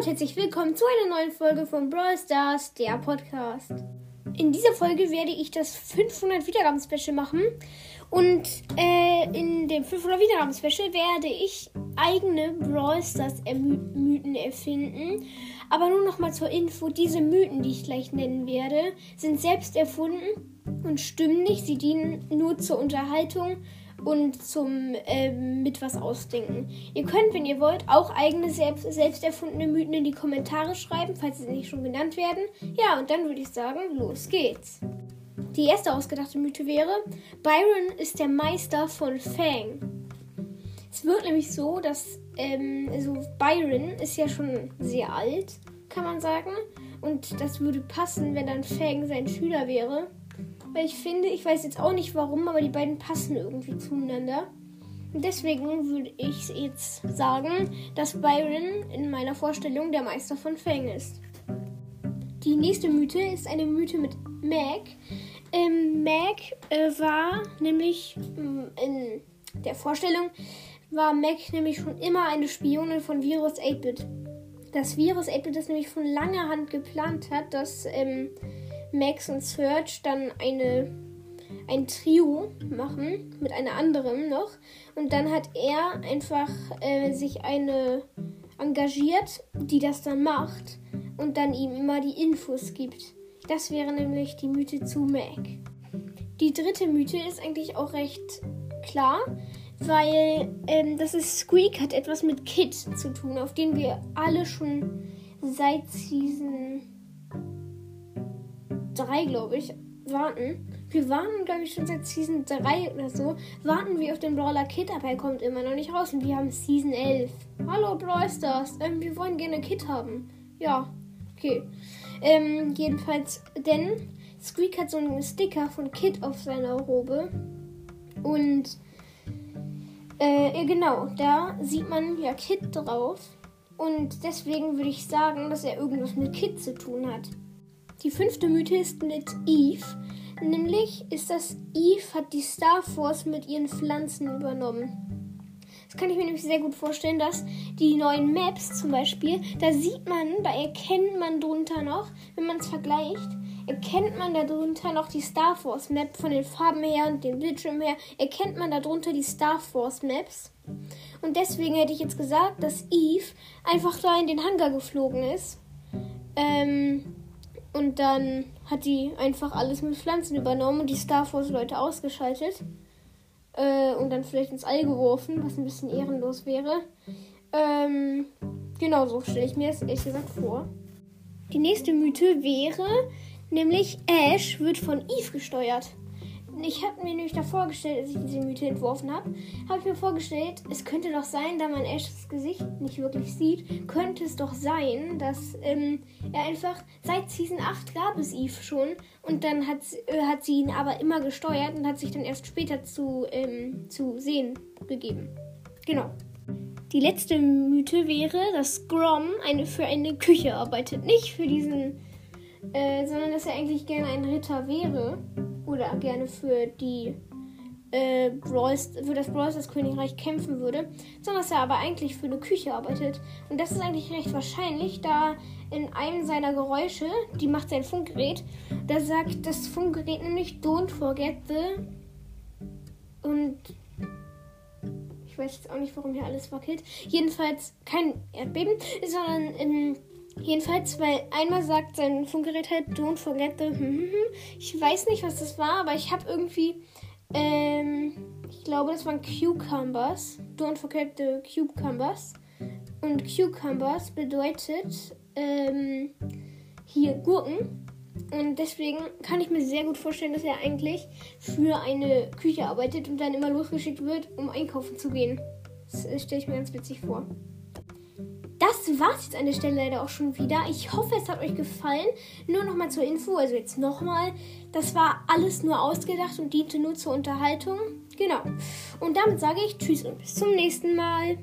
und herzlich willkommen zu einer neuen Folge von Brawl Stars, der Podcast. In dieser Folge werde ich das 500 Wiedergaben Special machen und äh, in dem 500 Wiedergaben Special werde ich eigene Brawl Stars Mythen erfinden. Aber nur noch mal zur Info, diese Mythen, die ich gleich nennen werde, sind selbst erfunden und stimmen nicht. Sie dienen nur zur Unterhaltung und zum äh, mit was ausdenken. Ihr könnt, wenn ihr wollt, auch eigene selbst, selbst erfundene Mythen in die Kommentare schreiben, falls sie nicht schon genannt werden. Ja, und dann würde ich sagen, los geht's. Die erste ausgedachte Mythe wäre, Byron ist der Meister von Fang. Es wird nämlich so, dass ähm, also Byron ist ja schon sehr alt, kann man sagen. Und das würde passen, wenn dann Fang sein Schüler wäre. Weil ich finde, ich weiß jetzt auch nicht warum, aber die beiden passen irgendwie zueinander. Und deswegen würde ich jetzt sagen, dass Byron in meiner Vorstellung der Meister von Fang ist. Die nächste Mythe ist eine Mythe mit Meg. Ähm, Meg äh, war nämlich mm, in der Vorstellung, war Meg nämlich schon immer eine Spionin von Virus 8-Bit. Das Virus 8-Bit das nämlich von langer Hand geplant hat, dass ähm, Max und Serge dann eine, ein Trio machen mit einer anderen noch. Und dann hat er einfach äh, sich eine engagiert, die das dann macht und dann ihm immer die Infos gibt. Das wäre nämlich die Mythe zu Mac. Die dritte Mythe ist eigentlich auch recht klar, weil ähm, das ist Squeak hat etwas mit Kid zu tun, auf den wir alle schon seit Season 3, glaube ich, warten. Wir warten, glaube ich, schon seit Season 3 oder so. Warten wir auf den Brawler Kit, aber er kommt immer noch nicht raus. Und wir haben Season 11. Hallo Brawl Stars. Ähm, wir wollen gerne Kit haben. Ja, okay. Ähm, jedenfalls, denn Squeak hat so einen Sticker von Kit auf seiner Robe. Und, äh, genau, da sieht man ja Kit drauf. Und deswegen würde ich sagen, dass er irgendwas mit Kit zu tun hat. Die fünfte Mythe ist mit Eve. Nämlich ist das Eve hat die Star Force mit ihren Pflanzen übernommen. Das kann ich mir nämlich sehr gut vorstellen, dass die neuen Maps zum Beispiel, da sieht man, da erkennt man drunter noch, wenn man es vergleicht, erkennt man darunter noch die Star Force Map von den Farben her und dem Bildschirm her, erkennt man darunter die Star Force Maps. Und deswegen hätte ich jetzt gesagt, dass Eve einfach da in den Hangar geflogen ist. Ähm, und dann hat die einfach alles mit Pflanzen übernommen und die Starforce-Leute ausgeschaltet. Äh, und dann vielleicht ins All geworfen, was ein bisschen ehrenlos wäre. Ähm, genau so stelle ich mir das ehrlich gesagt vor. Die nächste Mythe wäre, nämlich Ash wird von Eve gesteuert ich habe mir nämlich da vorgestellt, als ich diese Mythe entworfen habe, habe ich mir vorgestellt, es könnte doch sein, da man Ashs Gesicht nicht wirklich sieht, könnte es doch sein, dass ähm, er einfach seit Season 8 gab es Eve schon und dann hat, äh, hat sie ihn aber immer gesteuert und hat sich dann erst später zu, ähm, zu sehen gegeben. Genau. Die letzte Mythe wäre, dass Grom eine, für eine Küche arbeitet. Nicht für diesen, äh, sondern dass er eigentlich gerne ein Ritter wäre oder gerne für die äh, Brawls, für das Brawl Königreich kämpfen würde, sondern dass er aber eigentlich für eine Küche arbeitet. Und das ist eigentlich recht wahrscheinlich, da in einem seiner Geräusche, die macht sein Funkgerät, da sagt das Funkgerät nämlich Don't forget the und ich weiß jetzt auch nicht, warum hier alles wackelt. Jedenfalls kein Erdbeben, sondern in Jedenfalls, weil einmal sagt sein Funkgerät halt, don't forget the. Hm, hm, hm. Ich weiß nicht, was das war, aber ich habe irgendwie. Ähm, ich glaube, das waren Cucumbers. Don't forget the Cucumbers. Und Cucumbers bedeutet ähm, hier Gurken. Und deswegen kann ich mir sehr gut vorstellen, dass er eigentlich für eine Küche arbeitet und dann immer losgeschickt wird, um einkaufen zu gehen. Das stelle ich mir ganz witzig vor das war's jetzt an der Stelle leider auch schon wieder. Ich hoffe, es hat euch gefallen. Nur nochmal zur Info, also jetzt nochmal. Das war alles nur ausgedacht und diente nur zur Unterhaltung. Genau. Und damit sage ich Tschüss und bis zum nächsten Mal.